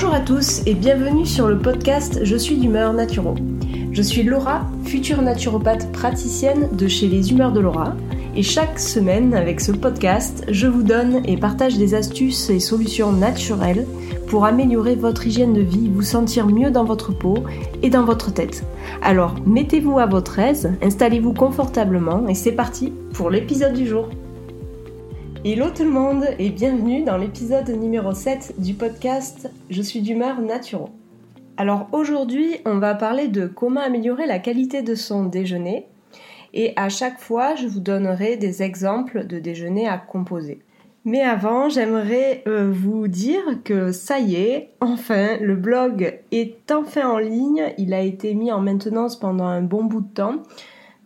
Bonjour à tous et bienvenue sur le podcast Je suis d'humeur naturo. Je suis Laura, future naturopathe praticienne de chez les Humeurs de Laura. Et chaque semaine, avec ce podcast, je vous donne et partage des astuces et solutions naturelles pour améliorer votre hygiène de vie, vous sentir mieux dans votre peau et dans votre tête. Alors, mettez-vous à votre aise, installez-vous confortablement et c'est parti pour l'épisode du jour. Hello tout le monde et bienvenue dans l'épisode numéro 7 du podcast Je suis d'humeur naturelle. Alors aujourd'hui, on va parler de comment améliorer la qualité de son déjeuner et à chaque fois, je vous donnerai des exemples de déjeuner à composer. Mais avant, j'aimerais euh, vous dire que ça y est, enfin, le blog est enfin en ligne. Il a été mis en maintenance pendant un bon bout de temps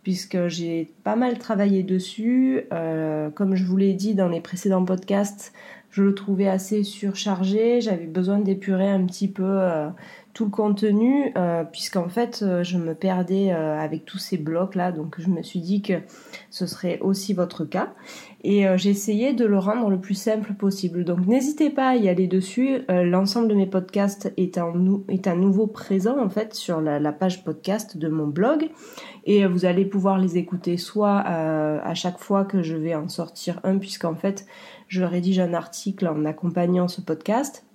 puisque j'ai pas mal travaillé dessus. Euh, comme je vous l'ai dit dans les précédents podcasts, je le trouvais assez surchargé. J'avais besoin d'épurer un petit peu euh, tout le contenu, euh, puisqu'en fait, je me perdais avec tous ces blocs là. Donc, je me suis dit que ce serait aussi votre cas. Et j'ai essayé de le rendre le plus simple possible. Donc, n'hésitez pas à y aller dessus. L'ensemble de mes podcasts est, un est à nouveau présent en fait sur la, page podcast de mon blog et vous allez pouvoir les écouter soit euh, à chaque fois que je vais en sortir un puisqu'en fait je rédige un article en accompagnant ce podcast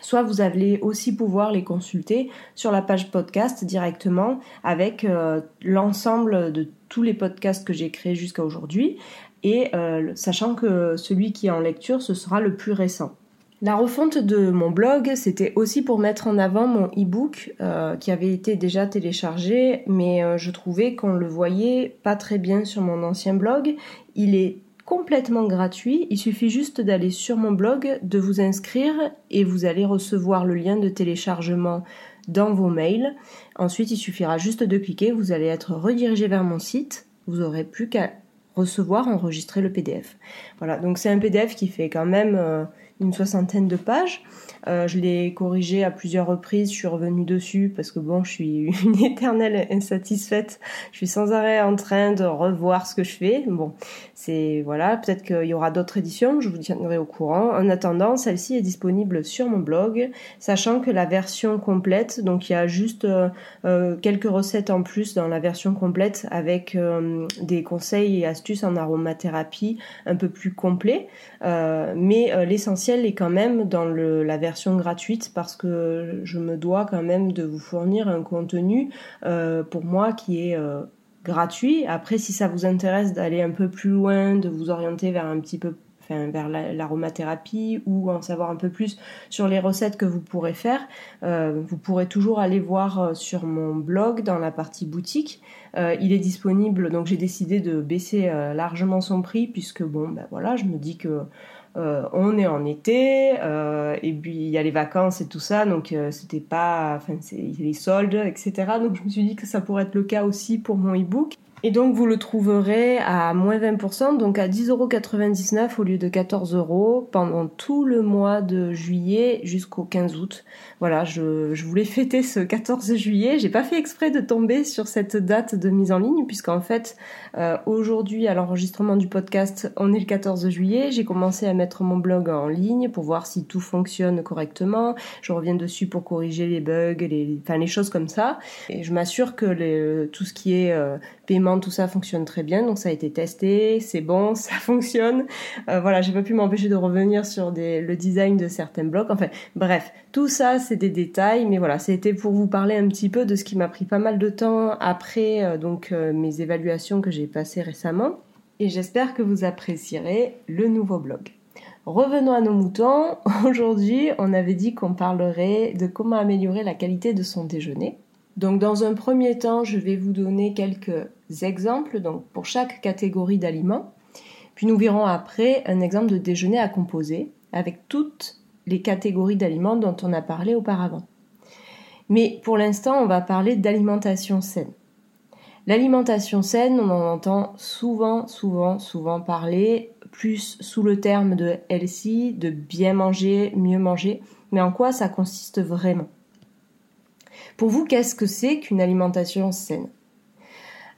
soit vous allez aussi pouvoir les consulter sur la page podcast directement avec euh, l'ensemble de tous les podcasts que j'ai créés jusqu'à aujourd'hui et euh, sachant que celui qui est en lecture ce sera le plus récent. La refonte de mon blog, c'était aussi pour mettre en avant mon e-book euh, qui avait été déjà téléchargé, mais je trouvais qu'on le voyait pas très bien sur mon ancien blog. Il est complètement gratuit, il suffit juste d'aller sur mon blog, de vous inscrire et vous allez recevoir le lien de téléchargement dans vos mails. Ensuite, il suffira juste de cliquer, vous allez être redirigé vers mon site, vous aurez plus qu'à recevoir, enregistrer le PDF. Voilà, donc c'est un PDF qui fait quand même... Une soixantaine de pages. Euh, je l'ai corrigé à plusieurs reprises, je suis revenue dessus parce que bon, je suis une éternelle insatisfaite. Je suis sans arrêt en train de revoir ce que je fais. Bon, c'est voilà, peut-être qu'il y aura d'autres éditions, je vous tiendrai au courant. En attendant, celle-ci est disponible sur mon blog, sachant que la version complète, donc il y a juste euh, euh, quelques recettes en plus dans la version complète avec des conseils et astuces en aromathérapie un peu plus complets, mais l'essentiel est quand même dans la version gratuite parce que je me dois quand même de vous fournir un contenu euh, pour moi qui est euh, gratuit. Après, si ça vous intéresse d'aller un peu plus loin, de vous orienter vers un petit peu Enfin, vers l'aromathérapie ou en savoir un peu plus sur les recettes que vous pourrez faire, euh, vous pourrez toujours aller voir sur mon blog dans la partie boutique. il est disponible, donc j'ai décidé de baisser largement son prix puisque bon, ben voilà, je me dis que euh, on est en été euh, et puis il y a les vacances et tout ça donc euh, c'était pas enfin c'est les soldes etc donc je me suis dit que ça pourrait être le cas aussi pour mon e-book et donc vous le trouverez à moins 20%, donc à 10,99€ au lieu de 14 euros pendant tout le mois de juillet jusqu'au 15 août. Voilà, je, je, voulais fêter ce 14 juillet. J'ai pas fait exprès de tomber sur cette date de mise en ligne puisqu'en fait euh, aujourd'hui à l'enregistrement du podcast on est le 14 juillet. J'ai commencé à mettre mon blog en ligne pour voir si tout fonctionne correctement. Je reviens dessus pour corriger les bugs, les, enfin les choses comme ça. Et je m'assure que les, tout ce qui est euh, paiement, tout ça fonctionne très bien. Donc ça a été testé, c'est bon, ça fonctionne. Euh, voilà, j'ai pas pu m'empêcher de revenir sur le design de certains blocs. Enfin, bref, tout ça c'est des détails, mais voilà, c'était pour vous parler un petit peu de ce qui m'a pris pas mal de temps après euh, donc euh, mes évaluations que j'ai passées récemment. Et j'espère que vous apprécierez le nouveau blog. Revenons à nos moutons. Aujourd'hui, on avait dit qu'on parlerait de comment améliorer la qualité de son déjeuner. Donc dans un premier temps, je vais vous donner quelques exemples donc pour chaque catégorie d'aliments. Puis nous verrons après un exemple de déjeuner à composer avec toutes les catégories d'aliments dont on a parlé auparavant. Mais pour l'instant, on va parler d'alimentation saine. L'alimentation saine, on en entend souvent, souvent, souvent parler, plus sous le terme de healthy, de bien manger, mieux manger. Mais en quoi ça consiste vraiment? Pour vous, qu'est-ce que c'est qu'une alimentation saine?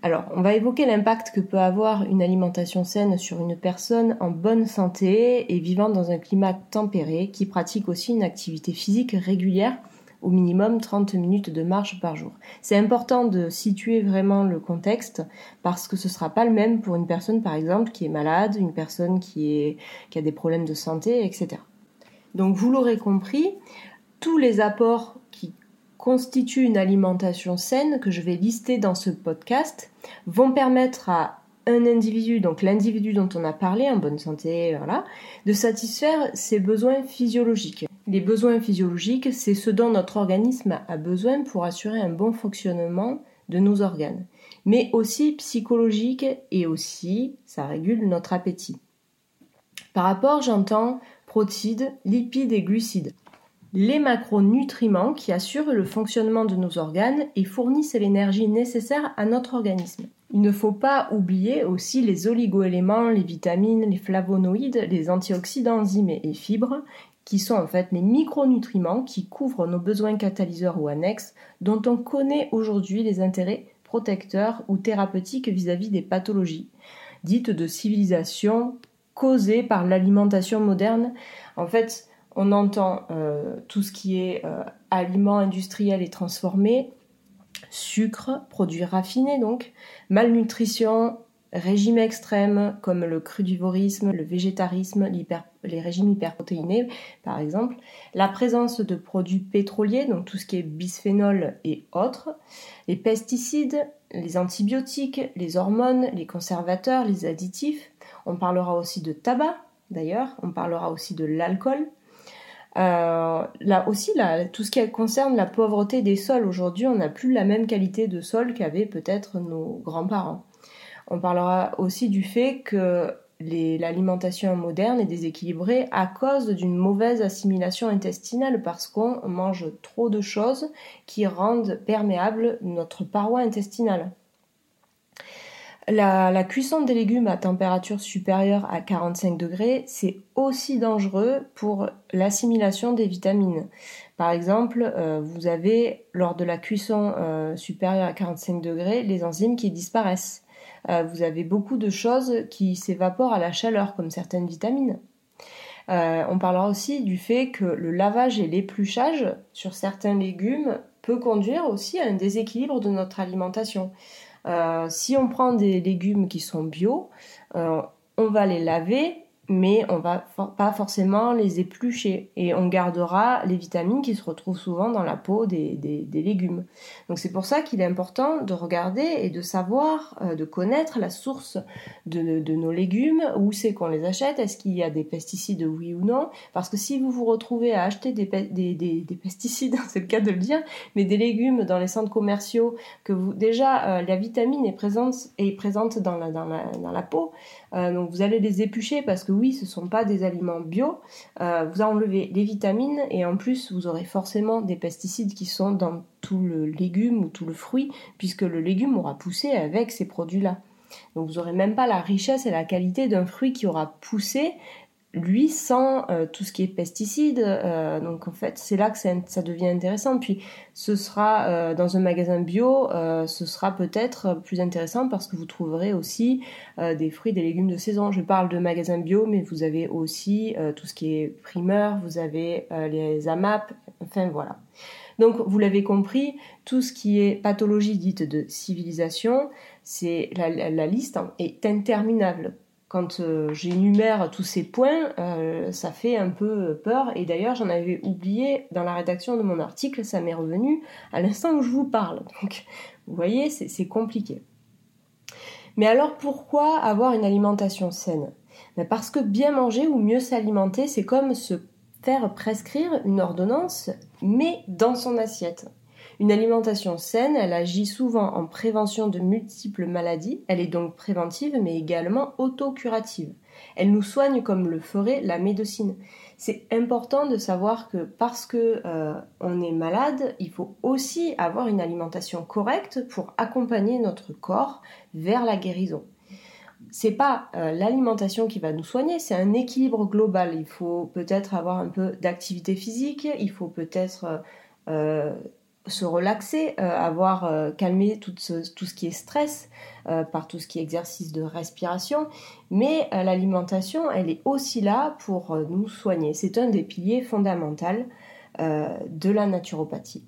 Alors, on va évoquer l'impact que peut avoir une alimentation saine sur une personne en bonne santé et vivant dans un climat tempéré qui pratique aussi une activité physique régulière, au minimum 30 minutes de marche par jour. C'est important de situer vraiment le contexte parce que ce ne sera pas le même pour une personne par exemple qui est malade, une personne qui, qui a des problèmes de santé, etc. Donc vous l'aurez compris, tous les apports constituent une alimentation saine que je vais lister dans ce podcast vont permettre à un individu, donc l'individu dont on a parlé en bonne santé, de satisfaire ses besoins physiologiques. Les besoins physiologiques, c'est ce dont notre organisme a besoin pour assurer un bon fonctionnement de nos organes, mais aussi psychologique et aussi ça régule notre appétit. Par rapport, j'entends protides, lipides et glucides les macronutriments qui assurent le fonctionnement de nos organes et fournissent l'énergie nécessaire à notre organisme. Il ne faut pas oublier aussi les oligoéléments, les vitamines, les flavonoïdes, les antioxydants, enzymes et fibres, qui sont en fait les micronutriments qui couvrent nos besoins catalyseurs ou annexes, dont on connaît aujourd'hui les intérêts protecteurs ou thérapeutiques vis-à-vis -vis des pathologies, dites de civilisation causées par l'alimentation moderne. En fait, on entend euh, tout ce qui est euh, aliments industriels et transformés, sucre, produits raffinés donc, malnutrition, régime extrême comme le crudivorisme, le végétarisme, les régimes hyperprotéinés par exemple, la présence de produits pétroliers, donc tout ce qui est bisphénol et autres, les pesticides, les antibiotiques, les hormones, les conservateurs, les additifs. On parlera aussi de tabac d'ailleurs, on parlera aussi de l'alcool, euh, là aussi, tout ce qui concerne la pauvreté des sols, aujourd'hui, on n'a plus la même qualité de sol qu'avaient peut-être nos grands-parents. On parlera aussi du fait que l'alimentation moderne est déséquilibrée à cause d'une mauvaise assimilation intestinale parce qu'on mange trop de choses qui rendent perméable notre paroi intestinale. La, cuisson des légumes à température supérieure à 45 degrés, c'est aussi dangereux pour l'assimilation des vitamines. Par exemple, euh, vous avez lors de la cuisson euh, supérieure à 45 degrés les enzymes qui disparaissent. Euh, vous avez beaucoup de choses qui s'évaporent à la chaleur, comme certaines vitamines. on parlera aussi du fait que le lavage et l'épluchage sur certains légumes peut conduire aussi à un déséquilibre de notre alimentation. Euh, si on prend des légumes qui sont bio, euh, on va les laver mais on va pas forcément les éplucher et on gardera les vitamines qui se retrouvent souvent dans la peau des, légumes. Donc c'est pour ça qu'il est important de regarder et de savoir, euh, de connaître la source de, nos légumes, où c'est qu'on les achète, est-ce qu'il y a des pesticides oui ou non, parce que si vous vous retrouvez à acheter des, pesticides, c'est le cas de le dire, mais des légumes dans les centres commerciaux, que déjà euh, la vitamine est présente, est présente dans la, dans la, dans la peau, euh, donc vous allez les éplucher parce que oui, ce ne sont pas des aliments bio. Euh, vous enlevez les vitamines et en plus, vous aurez forcément des pesticides qui sont dans tout le légume ou tout le fruit, puisque le légume aura poussé avec ces produits-là. Donc vous n'aurez même pas la richesse et la qualité d'un fruit qui aura poussé lui sans euh, tout ce qui est pesticides. Euh, donc en fait, c'est là que ça, devient intéressant. Puis ce sera euh, dans un magasin bio, ce sera peut-être plus intéressant parce que vous trouverez aussi des fruits, des légumes de saison. Je parle de magasin bio, mais vous avez aussi tout ce qui est primeur, vous avez les AMAP, enfin voilà. Donc vous l'avez compris, tout ce qui est pathologie dite de civilisation, c'est la liste est interminable quand euh, j'énumère tous ces points, euh, ça fait un peu peur. Et d'ailleurs, j'en avais oublié dans la rédaction de mon article, ça m'est revenu à l'instant où je vous parle. Donc, vous voyez, c'est compliqué. Mais alors, pourquoi avoir une alimentation saine? Ben, Parce que bien manger ou mieux s'alimenter, c'est comme se faire prescrire une ordonnance, mais dans son assiette. Une alimentation saine, elle agit souvent en prévention de multiples maladies, elle est donc préventive mais également autocurative. Elle nous soigne comme le ferait la médecine. C'est important de savoir que parce que euh, on est malade, il faut aussi avoir une alimentation correcte pour accompagner notre corps vers la guérison c'est pas euh, l'alimentation qui va nous soigner, c'est un équilibre global. Il faut peut-être avoir un peu d'activité physique, il faut peut-être euh, se relaxer, avoir calmé tout ce, tout ce, qui est stress par tout ce qui est exercice de respiration, mais l'alimentation, elle est aussi là pour nous soigner. C'est un des piliers fondamentaux de la naturopathie.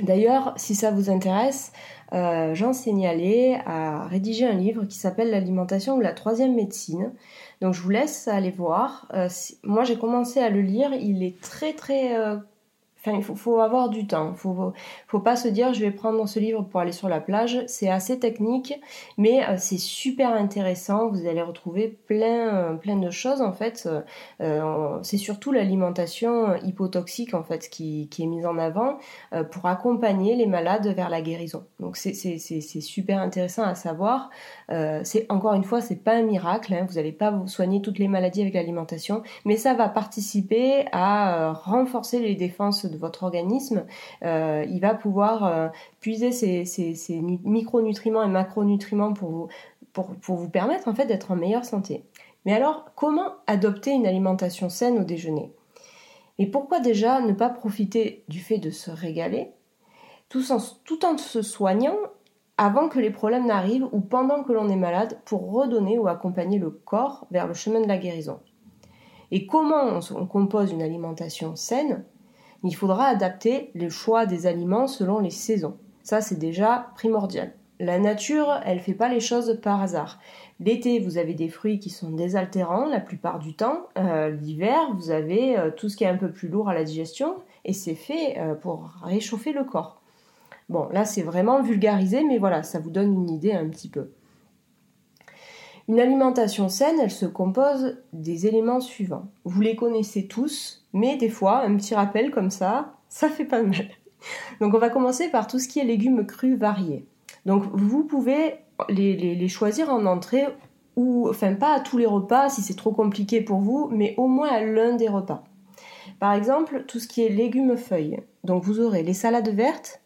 D'ailleurs, si ça vous intéresse, euh, j'en signalais à rédiger un livre qui s'appelle L'alimentation ou la troisième médecine. Donc je vous laisse aller voir. Euh, moi j'ai commencé à le lire, il est très très il faut, avoir du temps. Il faut, faut pas se dire je vais prendre ce livre pour aller sur la plage. C'est assez technique, mais euh, c'est super intéressant. Vous allez retrouver plein, euh, plein de choses en fait. Euh, c'est surtout l'alimentation hypotoxique en fait qui, est mise en avant pour accompagner les malades vers la guérison. Donc c'est super intéressant à savoir. c'est encore une fois, c'est pas un miracle. Hein. vous n'allez pas vous soigner toutes les maladies avec l'alimentation, mais ça va participer à renforcer les défenses de votre organisme, euh, il va pouvoir euh, puiser ces, micronutriments et macronutriments pour vous, permettre en fait d'être en meilleure santé. Mais alors, comment adopter une alimentation saine au déjeuner? Et pourquoi déjà ne pas profiter du fait de se régaler tout en se soignant avant que les problèmes n'arrivent ou pendant que l'on est malade pour redonner ou accompagner le corps vers le chemin de la guérison? Et comment on compose une alimentation saine il faudra adapter le choix des aliments selon les saisons. Ça, c'est déjà primordial. La nature, elle fait pas les choses par hasard. L'été, vous avez des fruits qui sont désaltérants la plupart du temps. Euh, l'hiver, vous avez euh, tout ce qui est un peu plus lourd à la digestion et c'est fait euh, pour réchauffer le corps. Bon, là, c'est vraiment vulgarisé, mais voilà, ça vous donne une idée un petit peu. Une alimentation saine, elle se compose des éléments suivants. Vous les connaissez tous, mais des fois, un petit rappel comme ça, ça fait pas mal. Donc on va commencer par tout ce qui est légumes crus variés. Donc vous pouvez les, choisir en entrée ou, enfin pas à tous les repas si c'est trop compliqué pour vous, mais au moins à l'un des repas. Par exemple, tout ce qui est légumes feuilles. Donc vous aurez les salades vertes,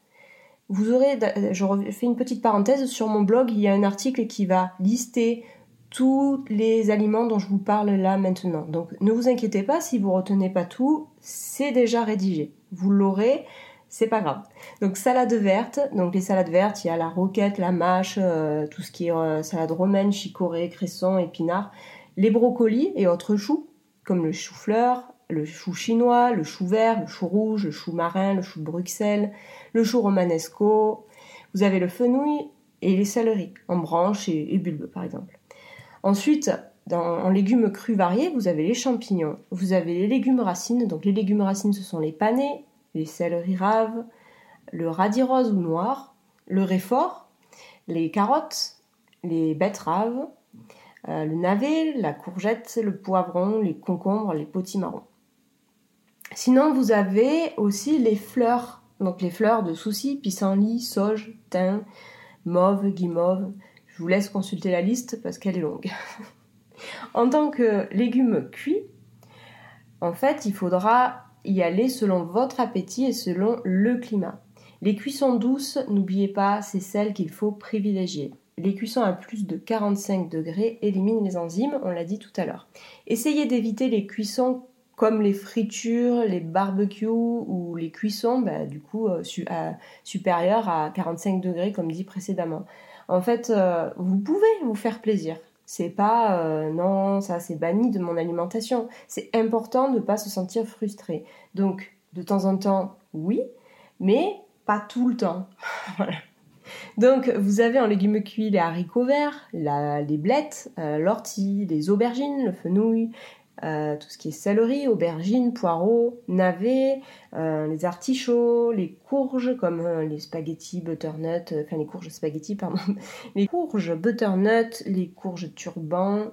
vous aurez, je fais une petite parenthèse, sur mon blog, il y a un article qui va lister tous les aliments dont je vous parle là maintenant. Donc ne vous inquiétez pas si vous retenez pas tout, c'est déjà rédigé. Vous l'aurez, c'est pas grave. Donc salade verte, donc les salades vertes, il y a la roquette, la mâche, euh, tout ce qui est euh, salade romaine, chicorée, cresson, épinard, les brocolis et autres choux comme le chou-fleur, le chou chinois, le chou vert, le chou rouge, le chou marin, le chou de Bruxelles, le chou romanesco. Vous avez le fenouil et les céleris en branches et, et bulbes par exemple. Ensuite, en légumes crus variés, vous avez les champignons, vous avez les légumes racines. Donc les légumes racines, ce sont les panais, les céleris raves, le radis rose ou noir, le réfort, les carottes, les betteraves, euh, le navet, la courgette, le poivron, les concombres, les potimarrons. Sinon, vous avez aussi les fleurs, donc les fleurs de soucis, pissenlit, sauge, thym, mauve, guimauve, je vous laisse consulter la liste parce qu'elle est longue. en tant que légumes cuits, en fait, il faudra y aller selon votre appétit et selon le climat. Les cuissons douces, n'oubliez pas, c'est celles qu'il faut privilégier. Les cuissons à plus de 45 degrés éliminent les enzymes, on l'a dit tout à l'heure. Essayez d'éviter les cuissons comme les fritures, les barbecues ou les cuissons, bah, du coup, euh, supérieures à 45 degrés, comme dit précédemment. En fait, euh, vous pouvez vous faire plaisir. C'est pas euh, non, ça c'est banni de mon alimentation. C'est important de ne pas se sentir frustré. Donc, de temps en temps, oui, mais pas tout le temps. Donc, vous avez en légumes cuits les haricots verts, les blettes, euh, l'ortie, les aubergines, le fenouil, euh, tout ce qui est céleri, aubergines, poireaux, navets, euh, les artichauts, les courges comme euh, les spaghettis butternut, enfin les courges spaghettis pardon, les courges butternut, les courges turban,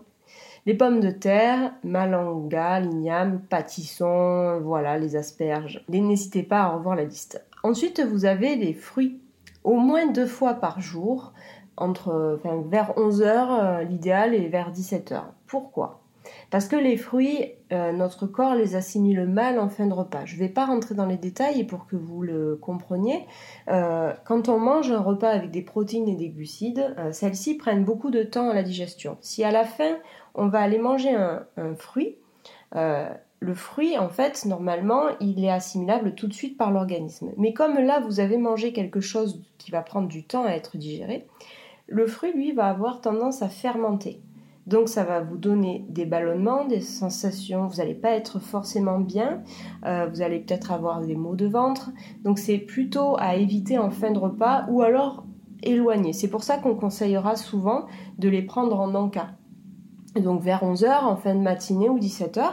les pommes de terre, malanga, l'igname, pâtisson, voilà les asperges. N'hésitez pas à revoir la liste. Ensuite, vous avez les fruits, au moins deux fois par jour, entre, vers 11h l'idéal et vers 17h. Pourquoi? Parce que les fruits, euh, notre corps les assimile mal en fin de repas. Je ne vais pas rentrer dans les détails pour que vous le compreniez. Euh, quand on mange un repas avec des protéines et des glucides, euh, celles-ci prennent beaucoup de temps à la digestion. Si à la fin, on va aller manger un, fruit, le fruit, en fait, normalement, il est assimilable tout de suite par l'organisme. Mais comme là, vous avez mangé quelque chose qui va prendre du temps à être digéré, le fruit, lui, va avoir tendance à fermenter. Donc ça va vous donner des ballonnements, des sensations, vous n'allez pas être forcément bien, euh, vous allez peut-être avoir des maux de ventre. Donc c'est plutôt à éviter en fin de repas ou alors éloigner. C'est pour ça qu'on conseillera souvent de les prendre en encas donc vers 11h en fin de matinée ou 17h.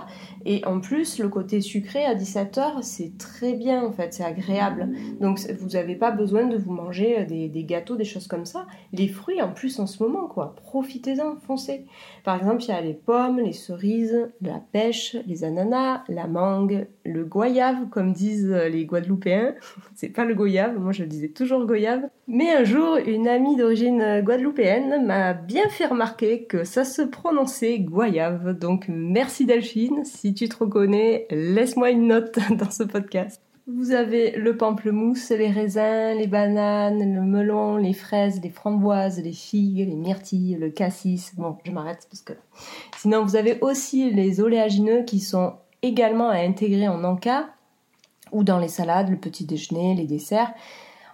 Et en plus, le côté sucré à 17h, c'est très bien en fait, c'est agréable. Donc vous n'avez pas besoin de vous manger euh, des, gâteaux, des choses comme ça. Les fruits en plus en ce moment, quoi. Profitez-en, foncez. Par exemple, il y a les pommes, les cerises, la pêche, les ananas, la mangue, le goyave, comme disent euh, les Guadeloupéens. c'est pas le goyave, moi je disais toujours goyave. Mais un jour, une amie d'origine euh, guadeloupéenne m'a bien fait remarquer que ça se prononçait goyave. Donc merci Delphine, si tu te reconnais, laisse-moi une note dans ce podcast. Vous avez le pamplemousse, les raisins, les bananes, le melon, les fraises, les framboises, les figues, les myrtilles, le cassis. Bon, je m'arrête parce que sinon vous avez aussi les oléagineux qui sont également à intégrer en encas ou dans les salades, le petit déjeuner, les desserts.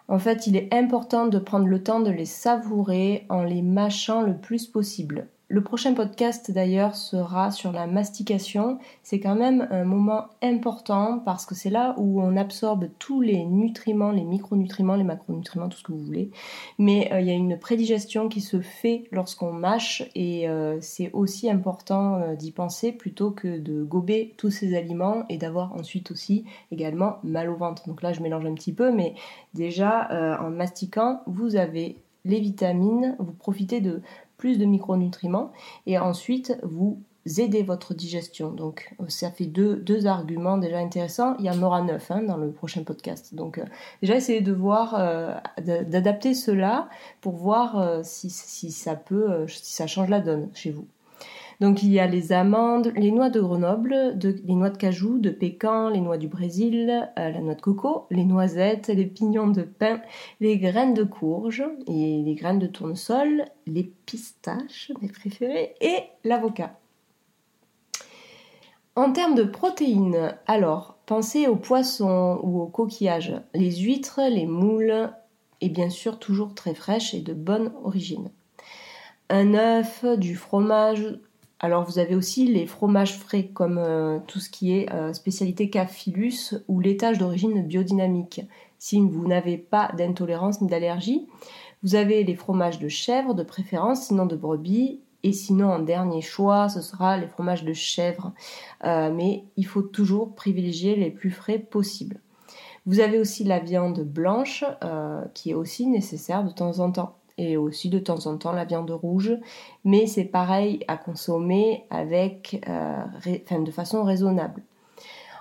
En fait, il est important de prendre le temps de les savourer en les mâchant le plus possible. Le prochain podcast d'ailleurs sera sur la mastication. C'est quand même un moment important parce que c'est là où on absorbe tous les nutriments, les micronutriments, les macronutriments, tout ce que vous voulez. Mais euh, il y a une prédigestion qui se fait lorsqu'on mâche et euh, c'est aussi important euh, d'y penser plutôt que de gober tous ces aliments et d'avoir ensuite aussi également mal au ventre. Donc là je mélange un petit peu mais déjà en mastiquant vous avez les vitamines, vous profitez de plus de micronutriments et ensuite vous aidez votre digestion. Donc ça fait deux, arguments déjà intéressants. Il y en aura neuf hein, dans le prochain podcast. Donc euh, déjà essayez de voir, euh, d'adapter cela pour voir euh, si, ça peut, si ça change la donne chez vous. Donc il y a les amandes, les noix de Grenoble, les noix de cajou, de Pécan, les noix du Brésil, euh, la noix de coco, les noisettes, les pignons de pain, les graines de courge et les graines de tournesol, les pistaches, mes préférés, et l'avocat. En termes de protéines, alors pensez aux poissons ou aux coquillages, les huîtres, les moules, et bien sûr toujours très fraîches et de bonne origine. Un œuf, du fromage, alors vous avez aussi les fromages frais comme euh, tout ce qui est euh, spécialité Cafilus ou laitage d'origine biodynamique. Si vous n'avez pas d'intolérance ni d'allergie, vous avez les fromages de chèvre de préférence, sinon de brebis. Et sinon, en dernier choix, ce sera les fromages de chèvre. Euh, mais il faut toujours privilégier les plus frais possibles. Vous avez aussi la viande blanche qui est aussi nécessaire de temps en temps et aussi de temps en temps la viande rouge, mais c'est pareil à consommer avec, euh, de façon raisonnable.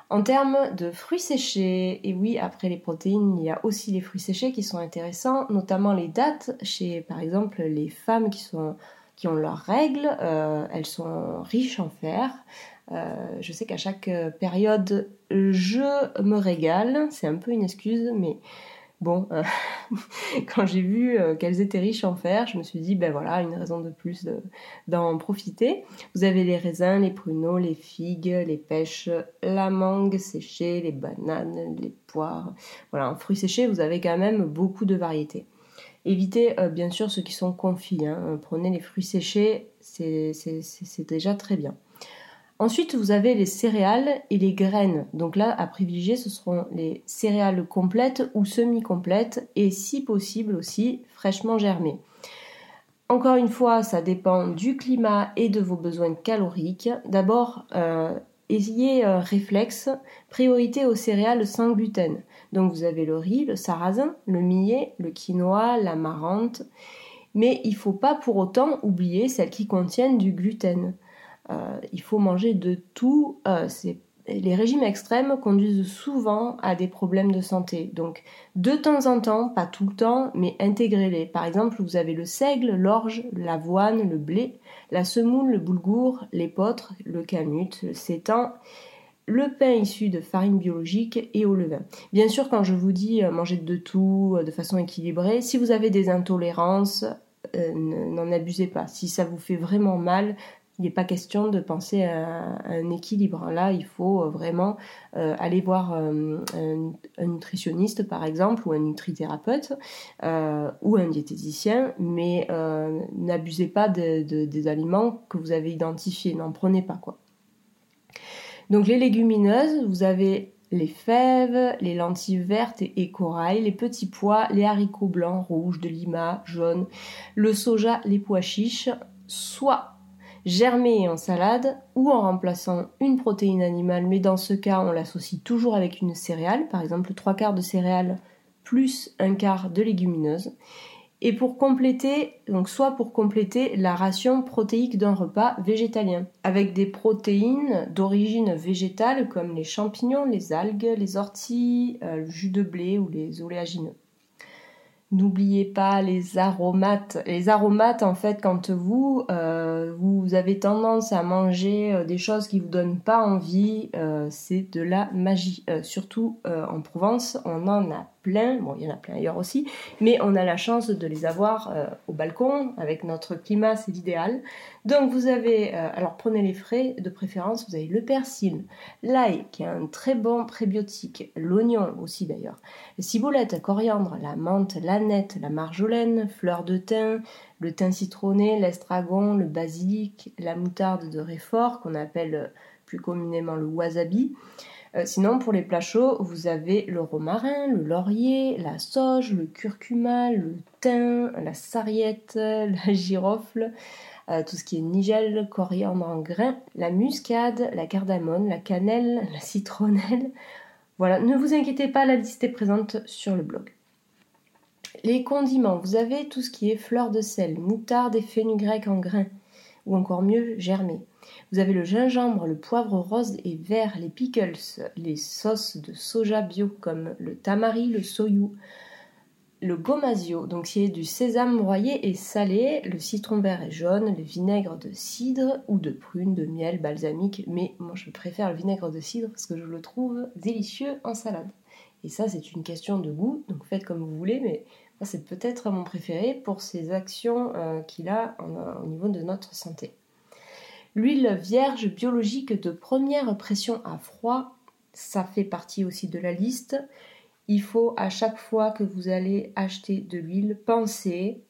En termes de fruits séchés, et oui, après les protéines, il y a aussi les fruits séchés qui sont intéressants, notamment les dattes chez, par exemple, les femmes qui, sont, qui ont leurs règles, euh, elles sont riches en fer. Euh, je sais qu'à chaque période, je me régale, c'est un peu une excuse, mais Bon, euh, quand j'ai vu euh, qu'elles étaient riches en fer, je me suis dit, ben voilà, une raison de plus d'en profiter. Vous avez les raisins, les pruneaux, les figues, les pêches, la mangue séchée, les bananes, les poires. Voilà, en fruits séchés, vous avez quand même beaucoup de variétés. Évitez euh, bien sûr ceux qui sont confits. Hein. Prenez les fruits séchés, c'est déjà très bien. Ensuite, vous avez les céréales et les graines. Donc là, à privilégier, ce seront les céréales complètes ou semi-complètes et si possible aussi fraîchement germées. Encore une fois, ça dépend du climat et de vos besoins caloriques. D'abord, euh, ayez un réflexe, priorité aux céréales sans gluten. Donc vous avez le riz, le sarrasin, le millet, le quinoa, la marante. Mais il ne faut pas pour autant oublier celles qui contiennent du gluten. Euh, il faut manger de tout. Euh, les régimes extrêmes conduisent souvent à des problèmes de santé. Donc, de temps en temps, pas tout le temps, mais intégrez-les. Par exemple, vous avez le seigle, l'orge, l'avoine, le blé, la semoule, le boulgour, l'épeautre, le canut, le sétan, le pain issu de farine biologique et au levain. Bien sûr, quand je vous dis euh, manger de tout de façon équilibrée, si vous avez des intolérances, n'en abusez pas. Si ça vous fait vraiment mal, il n'est pas question de penser à, un équilibre. Là, il faut euh, vraiment euh, aller voir euh, un, nutritionniste, par exemple, ou un nutrithérapeute, ou un diététicien, mais n'abusez pas des aliments que vous avez identifiés, n'en prenez pas quoi. Donc les légumineuses, vous avez les fèves, les lentilles vertes et, corail, les petits pois, les haricots blancs, rouges, de lima, jaunes, le soja, les pois chiches, soit germés en salade ou en remplaçant une protéine animale, mais dans ce cas on l'associe toujours avec une céréale, par exemple trois quarts de céréales plus un quart de légumineuse. Et pour compléter, donc soit pour compléter la ration protéique d'un repas végétalien, avec des protéines d'origine végétale comme les champignons, les algues, les orties, euh, le jus de blé ou les oléagineux. N'oubliez pas les aromates. Les aromates, en fait, quand vous, euh, vous avez tendance à manger euh, des choses qui vous donnent pas envie, c'est de la magie. surtout en Provence, on en a plein, bon il y en a plein ailleurs aussi, mais on a la chance de les avoir euh, au balcon, avec notre climat c'est l'idéal. Donc vous avez, euh, alors prenez les frais de préférence, vous avez le persil, l'ail qui est un très bon prébiotique, l'oignon aussi d'ailleurs, le ciboulette, coriandre, la menthe, l'aneth, la marjolaine, fleur de thym, le thym citronné, l'estragon, le basilic, la moutarde de réfort qu'on appelle plus communément le wasabi. Euh, sinon, pour les plats chauds, vous avez le romarin, le laurier, la sauge, le curcuma, le thym, la sarriette, la girofle, euh, tout ce qui est nigel, coriandre en grains, la muscade, la cardamone, la cannelle, la citronnelle. Voilà, ne vous inquiétez pas, la liste est présente sur le blog. Les condiments, vous avez tout ce qui est fleur de sel, moutarde et fenugrec en grains, ou encore mieux germé. Vous avez le gingembre, le poivre rose et vert, les pickles, les sauces de soja bio comme le tamari, le soyou, le gomasio, donc qui est du sésame broyé et salé, le citron vert et jaune, le vinaigre de cidre ou de prune, de miel, balsamique, mais moi je préfère le vinaigre de cidre parce que je le trouve délicieux en salade. Et ça c'est une question de goût, donc faites comme vous voulez, mais c'est peut-être mon préféré pour ces actions euh, qu'il a au niveau de notre santé. L'huile vierge biologique de première pression à froid, ça fait partie aussi de la liste. Il faut à chaque fois que vous allez acheter de l'huile, penser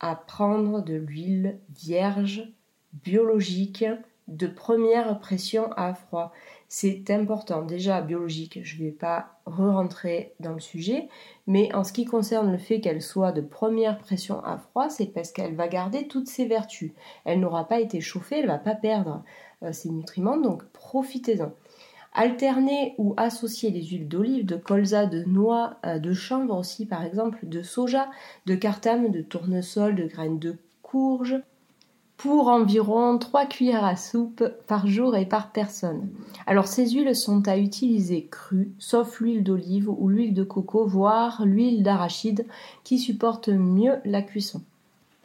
à prendre de l'huile vierge biologique de première pression à froid. C'est important. Déjà, biologique, je ne vais pas re-rentrer dans le sujet, mais en ce qui concerne le fait qu'elle soit de première pression à froid, c'est parce qu'elle va garder toutes ses vertus. Elle n'aura pas été chauffée, elle ne va pas perdre euh, ses nutriments, donc profitez-en. Alterner ou associer les huiles d'olive, de colza, de noix, euh, de chanvre aussi par exemple, de soja, de cartame, de tournesol, de graines de courge, pour environ 3 cuillères à soupe par jour et par personne. Alors ces huiles sont à utiliser crues, sauf l'huile d'olive ou l'huile de coco, voire l'huile d'arachide qui supporte mieux la cuisson.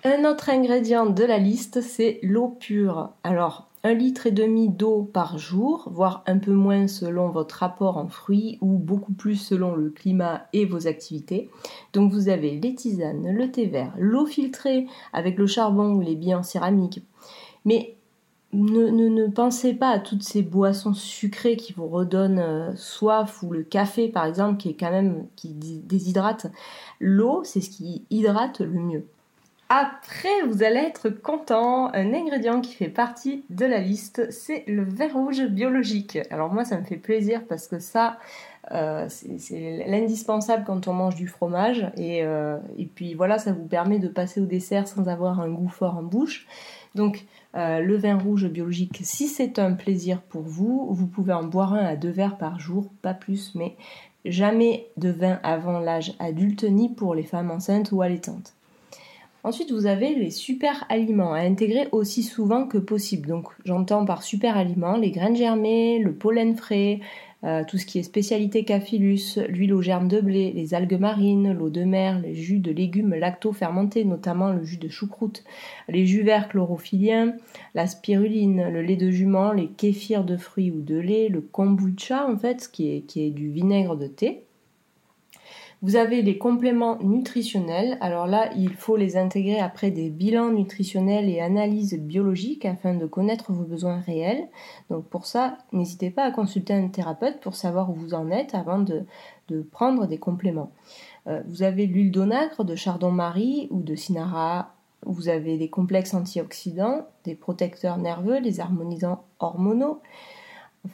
Un autre ingrédient de la liste, c'est l'eau pure. Alors, un litre et demi d'eau par jour, voire un peu moins selon votre rapport en fruits ou beaucoup plus selon le climat et vos activités. Donc vous avez les tisanes, le thé vert, l'eau filtrée avec le charbon ou les billes en céramique. Mais ne, pensez pas à toutes ces boissons sucrées qui vous redonnent euh, soif ou le café par exemple qui est quand même qui déshydrate. L'eau, c'est ce qui hydrate le mieux. Après, vous allez être content. Un ingrédient qui fait partie de la liste, c'est le vin rouge biologique. Alors moi, ça me fait plaisir parce que ça, euh, c'est l'indispensable quand on mange du fromage. Et, euh, et, puis voilà, ça vous permet de passer au dessert sans avoir un goût fort en bouche. Donc euh, le vin rouge biologique, si c'est un plaisir pour vous, vous pouvez en boire un à deux verres par jour, pas plus, mais jamais de vin avant l'âge adulte, ni pour les femmes enceintes ou allaitantes. Ensuite, vous avez les super aliments à intégrer aussi souvent que possible. Donc, j'entends par super aliments les graines germées, le pollen frais, euh, tout ce qui est spécialité cafilus, l'huile aux germes de blé, les algues marines, l'eau de mer, les jus de légumes lacto-fermentés, notamment le jus de choucroute, les jus verts chlorophylliens, la spiruline, le lait de jument, les kéfirs de fruits ou de lait, le kombucha en fait, qui est du vinaigre de thé. Vous avez les compléments nutritionnels. Alors là, il faut les intégrer après des bilans nutritionnels et analyses biologiques afin de connaître vos besoins réels. Donc pour ça, n'hésitez pas à consulter un thérapeute pour savoir où vous en êtes avant de, prendre des compléments. Euh, vous avez l'huile d'onagre, de chardon-marie ou de cinara. Vous avez des complexes antioxydants, des protecteurs nerveux, des harmonisants hormonaux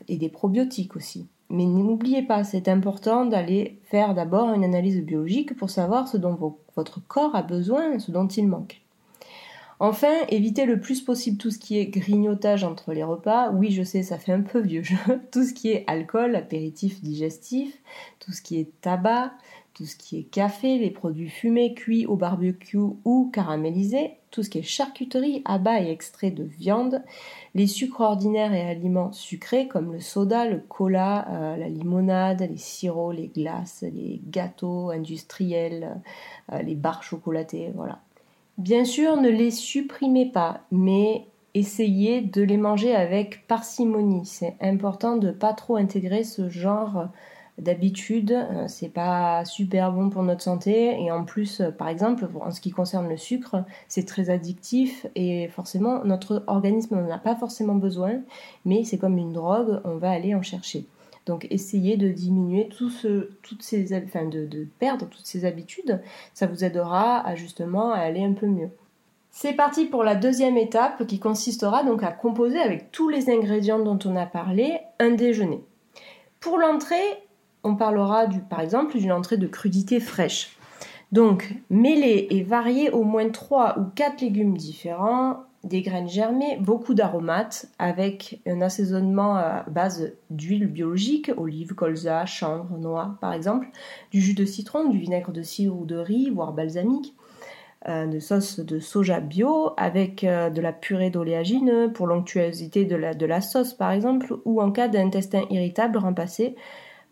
et des probiotiques aussi. Mais n'oubliez pas, c'est important d'aller faire d'abord une analyse biologique pour savoir ce dont votre corps a besoin, ce dont il manque. Enfin, évitez le plus possible tout ce qui est grignotage entre les repas. Oui, je sais, ça fait un peu vieux jeu. Tout ce qui est alcool, apéritif, digestif, tout ce qui est tabac, tout ce qui est café, les produits fumés, cuits au barbecue ou caramélisés, tout ce qui est charcuterie, abats et extraits de viande, les sucres ordinaires et aliments sucrés comme le soda, le cola, euh, la limonade, les sirops, les glaces, les gâteaux industriels, euh, les barres chocolatées, voilà. Bien sûr, ne les supprimez pas, mais essayez de les manger avec parcimonie. C'est important de ne pas trop intégrer ce genre d'habitude, euh, c'est pas super bon pour notre santé et en plus, euh, par exemple, en ce qui concerne le sucre, c'est très addictif et forcément notre organisme n'en a pas forcément besoin, mais c'est comme une drogue, on va aller en chercher. Donc essayez de diminuer tout ce, toutes ces, enfin de, perdre toutes ces habitudes, ça vous aidera à justement à aller un peu mieux. C'est parti pour la deuxième étape qui consistera donc à composer avec tous les ingrédients dont on a parlé un déjeuner. Pour l'entrée, on parlera par exemple d'une entrée de crudité fraîche. Donc, mêler et varier au moins 3 ou 4 légumes différents, des graines germées, beaucoup d'aromates, avec un assaisonnement à base d'huile biologique, olive, colza, chanvre, noix par exemple, du jus de citron, du vinaigre de cidre ou de riz, voire balsamique, euh, de sauce de soja bio, avec euh, de la purée d'oléagineux pour l'onctuosité de la, de la sauce par exemple, ou en cas d'intestin irritable remplacé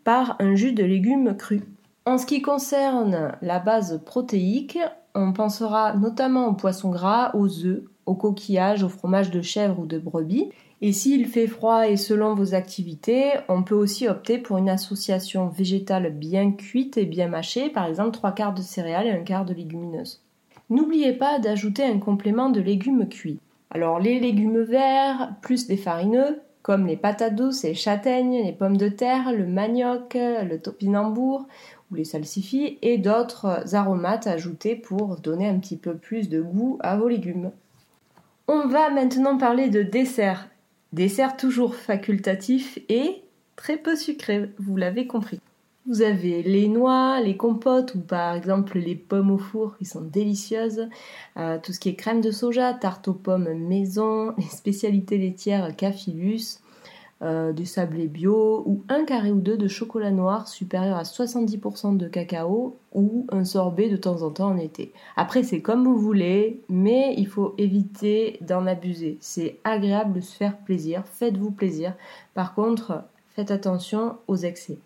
par un jus de légumes crus. En ce qui concerne la base protéique, on pensera notamment aux poissons gras, aux œufs, aux coquillages, au fromage de chèvre ou de brebis. Et s'il fait froid et selon vos activités, on peut aussi opter pour une association végétale bien cuite et bien mâchée, par exemple trois quarts de céréales et un quart de légumineuses. N'oubliez pas d'ajouter un complément de légumes cuits. Alors les légumes verts, plus des farineux, comme les patates douces, les châtaignes, les pommes de terre, le manioc, le topinambour ou les salsifis et d'autres aromates ajoutés pour donner un petit peu plus de goût à vos légumes. On va maintenant parler de dessert. Dessert toujours facultatif et très peu sucré, vous l'avez compris. Vous avez les noix, les compotes ou par exemple les pommes au four qui sont délicieuses, euh, tout ce qui est crème de soja, tarte aux pommes maison, les spécialités laitières Cafilus, euh, des sablés bio ou un carré ou deux de chocolat noir supérieur à 70% de cacao ou un sorbet de temps en temps en été. Après c'est comme vous voulez, mais il faut éviter d'en abuser. C'est agréable de se faire plaisir, faites-vous plaisir. Par contre, faites attention aux excès.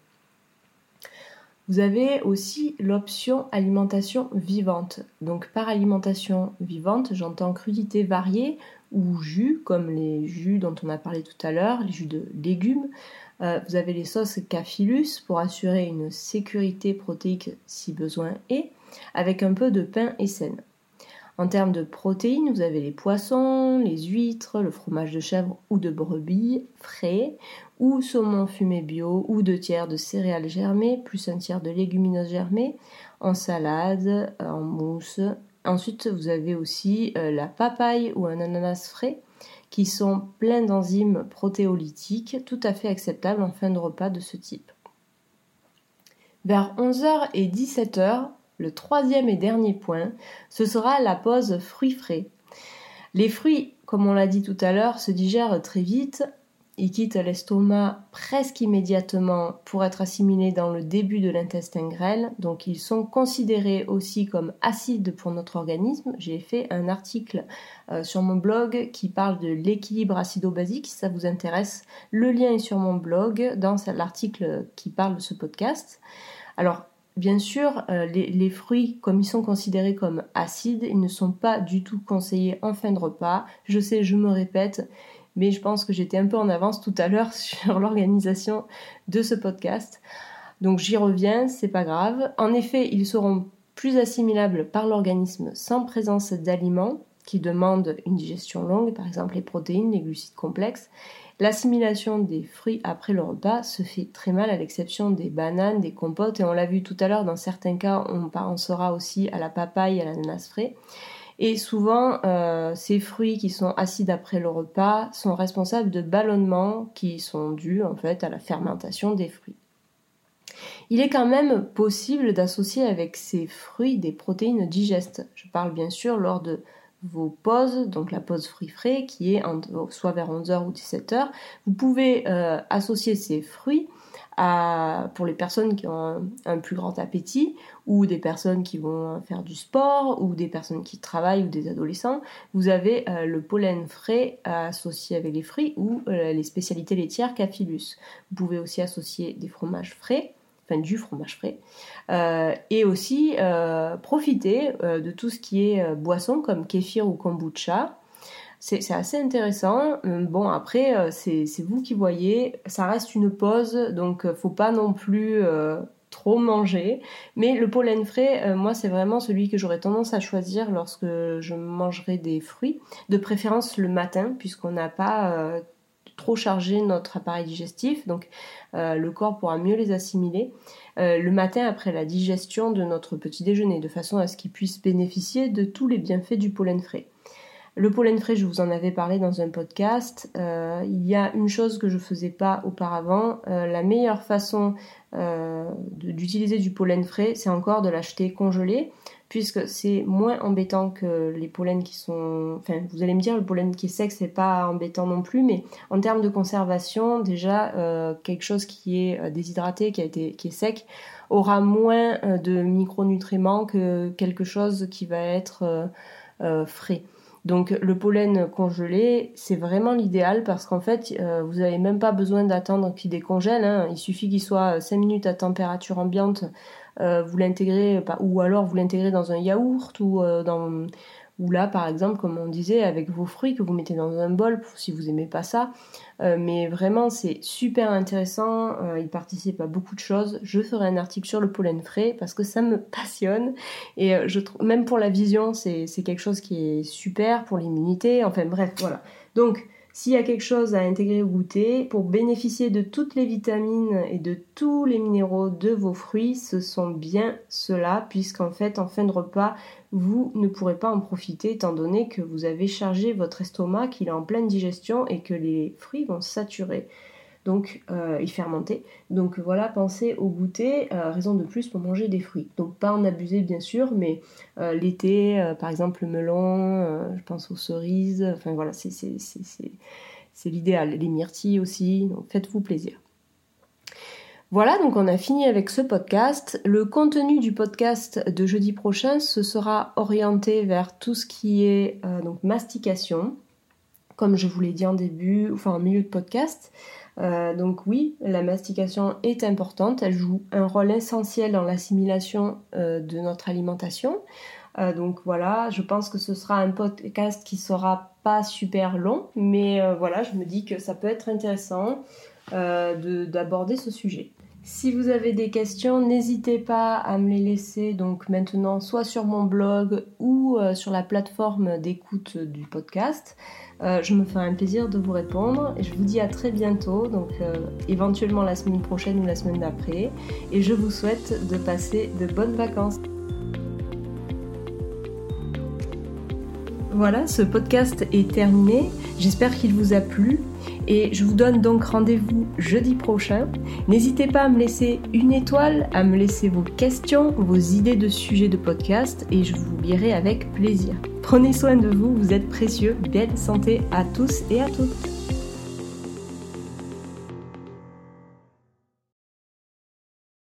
Vous avez aussi l'option alimentation vivante. Donc par alimentation vivante, j'entends crudité variée ou jus, comme les jus dont on a parlé tout à l'heure, les jus de légumes. Euh, vous avez les sauces Cafilus pour assurer une sécurité protéique si besoin est, avec un peu de pain et sel. En termes de protéines, vous avez les poissons, les huîtres, le fromage de chèvre ou de brebis frais, ou saumon fumé bio, ou deux tiers de céréales germées, plus un tiers de légumineuses germées, en salade, en mousse. Ensuite, vous avez aussi euh, la papaye ou un ananas frais, qui sont pleins d'enzymes protéolytiques, tout à fait acceptables en fin de repas de ce type. Vers 11h et 17h, le troisième et dernier point, ce sera la pause fruits frais. Les fruits, comme on l'a dit tout à l'heure, se digèrent très vite. Ils quittent l'estomac presque immédiatement pour être assimilés dans le début de l'intestin grêle, donc ils sont considérés aussi comme acides pour notre organisme. J'ai fait un article euh, sur mon blog qui parle de l'équilibre acido-basique, si ça vous intéresse. Le lien est sur mon blog dans l'article qui parle de ce podcast. Alors, Bien sûr, euh, les, fruits, comme ils sont considérés comme acides, ils ne sont pas du tout conseillés en fin de repas. Je sais, je me répète, mais je pense que j'étais un peu en avance tout à l'heure sur l'organisation de ce podcast. Donc j'y reviens, c'est pas grave. En effet, ils seront plus assimilables par l'organisme sans présence d'aliments qui demandent une digestion longue, par exemple les protéines, les glucides complexes. L'assimilation des fruits après le repas se fait très mal à l'exception des bananes, des compotes et on l'a vu tout à l'heure dans certains cas on pensera aussi à la papaye, à l'ananas frais. Et souvent, euh, ces fruits qui sont acides après le repas sont responsables de ballonnements qui sont dus en fait à la fermentation des fruits. Il est quand même possible d'associer avec ces fruits des protéines digestes. Je parle bien sûr lors de vos pauses, donc la pause fruits frais qui est soit vers 11h ou 17h. Vous pouvez euh, associer ces fruits pour les personnes qui ont un, plus grand appétit ou des personnes qui vont faire du sport ou des personnes qui travaillent ou des adolescents, vous avez euh, le pollen frais associé avec les fruits ou euh, les spécialités laitières Cafilus. Vous pouvez aussi associer des fromages frais, du fromage frais, euh, et aussi profiter de tout ce qui est boisson comme kéfir ou kombucha c'est assez intéressant. Euh, bon, après, euh, c'est vous qui voyez. Ça reste une pause, donc euh, faut pas non plus trop manger. Mais le pollen frais, moi, c'est vraiment celui que j'aurais tendance à choisir lorsque je mangerai des fruits. De préférence le matin, puisqu'on n'a pas trop chargé notre appareil digestif, donc le corps pourra mieux les assimiler le matin après la digestion de notre petit déjeuner, de façon à ce qu'il puisse bénéficier de tous les bienfaits du pollen frais. Le pollen frais, je vous en avais parlé dans un podcast. Euh, il y a une chose que je faisais pas auparavant. Euh, la meilleure façon euh, d'utiliser du pollen frais, c'est encore de l'acheter congelé, puisque c'est moins embêtant que les pollens qui sont. Enfin, vous allez me dire, le pollen qui est sec, c'est pas embêtant non plus, mais en termes de conservation, déjà quelque chose qui est déshydraté, qui est sec, aura moins de micronutriments que quelque chose qui va être frais. Donc le pollen congelé, c'est vraiment l'idéal parce qu'en fait, euh, vous n'avez même pas besoin d'attendre qu'il décongèle. Hein. Il suffit qu'il soit 5 minutes à température ambiante, euh, vous l'intégrez, ou alors vous l'intégrez dans un yaourt ou euh, dans ou là, par exemple, comme on disait, avec vos fruits que vous mettez dans un bol, si vous aimez pas ça. Euh, mais vraiment, c'est super intéressant. Euh, il participe à beaucoup de choses. Je ferai un article sur le pollen frais parce que ça me passionne. Et euh, je trouve, même pour la vision, c'est quelque chose qui est super pour l'immunité. Enfin bref, voilà. Donc, s'il y a quelque chose à intégrer au goûter, pour bénéficier de toutes les vitamines et de tous les minéraux de vos fruits, ce sont bien ceux-là, puisqu'en fait, en fin de repas, vous ne pourrez pas en profiter étant donné que vous avez chargé votre estomac, qu'il est en pleine digestion et que les fruits vont saturer donc euh, et fermenter. Donc voilà, pensez au goûter, euh, raison de plus pour manger des fruits. Donc pas en abuser bien sûr, mais euh, l'été, par exemple le melon, je pense aux cerises, enfin voilà, c'est l'idéal. Les myrtilles aussi, donc faites-vous plaisir. Voilà, donc on a fini avec ce podcast. Le contenu du podcast de jeudi prochain, ce sera orienté vers tout ce qui est donc mastication, comme je vous l'ai dit en début, enfin en milieu de podcast. Euh, donc oui, la mastication est importante, elle joue un rôle essentiel dans l'assimilation euh, de notre alimentation. Euh, donc voilà, je pense que ce sera un podcast qui sera pas super long, mais voilà, je me dis que ça peut être intéressant d'aborder ce sujet. Si vous avez des questions, n'hésitez pas à me les laisser donc maintenant soit sur mon blog ou sur la plateforme d'écoute du podcast. Euh, je me ferai un plaisir de vous répondre et je vous dis à très bientôt, donc euh, éventuellement la semaine prochaine ou la semaine d'après. Et je vous souhaite de passer de bonnes vacances. Voilà, ce podcast est terminé. J'espère qu'il vous a plu et je vous donne donc rendez-vous jeudi prochain. N'hésitez pas à me laisser une étoile, à me laisser vos questions, vos idées de sujets de podcast et je vous lirai avec plaisir. Prenez soin de vous, vous êtes précieux. Belle santé à tous et à toutes.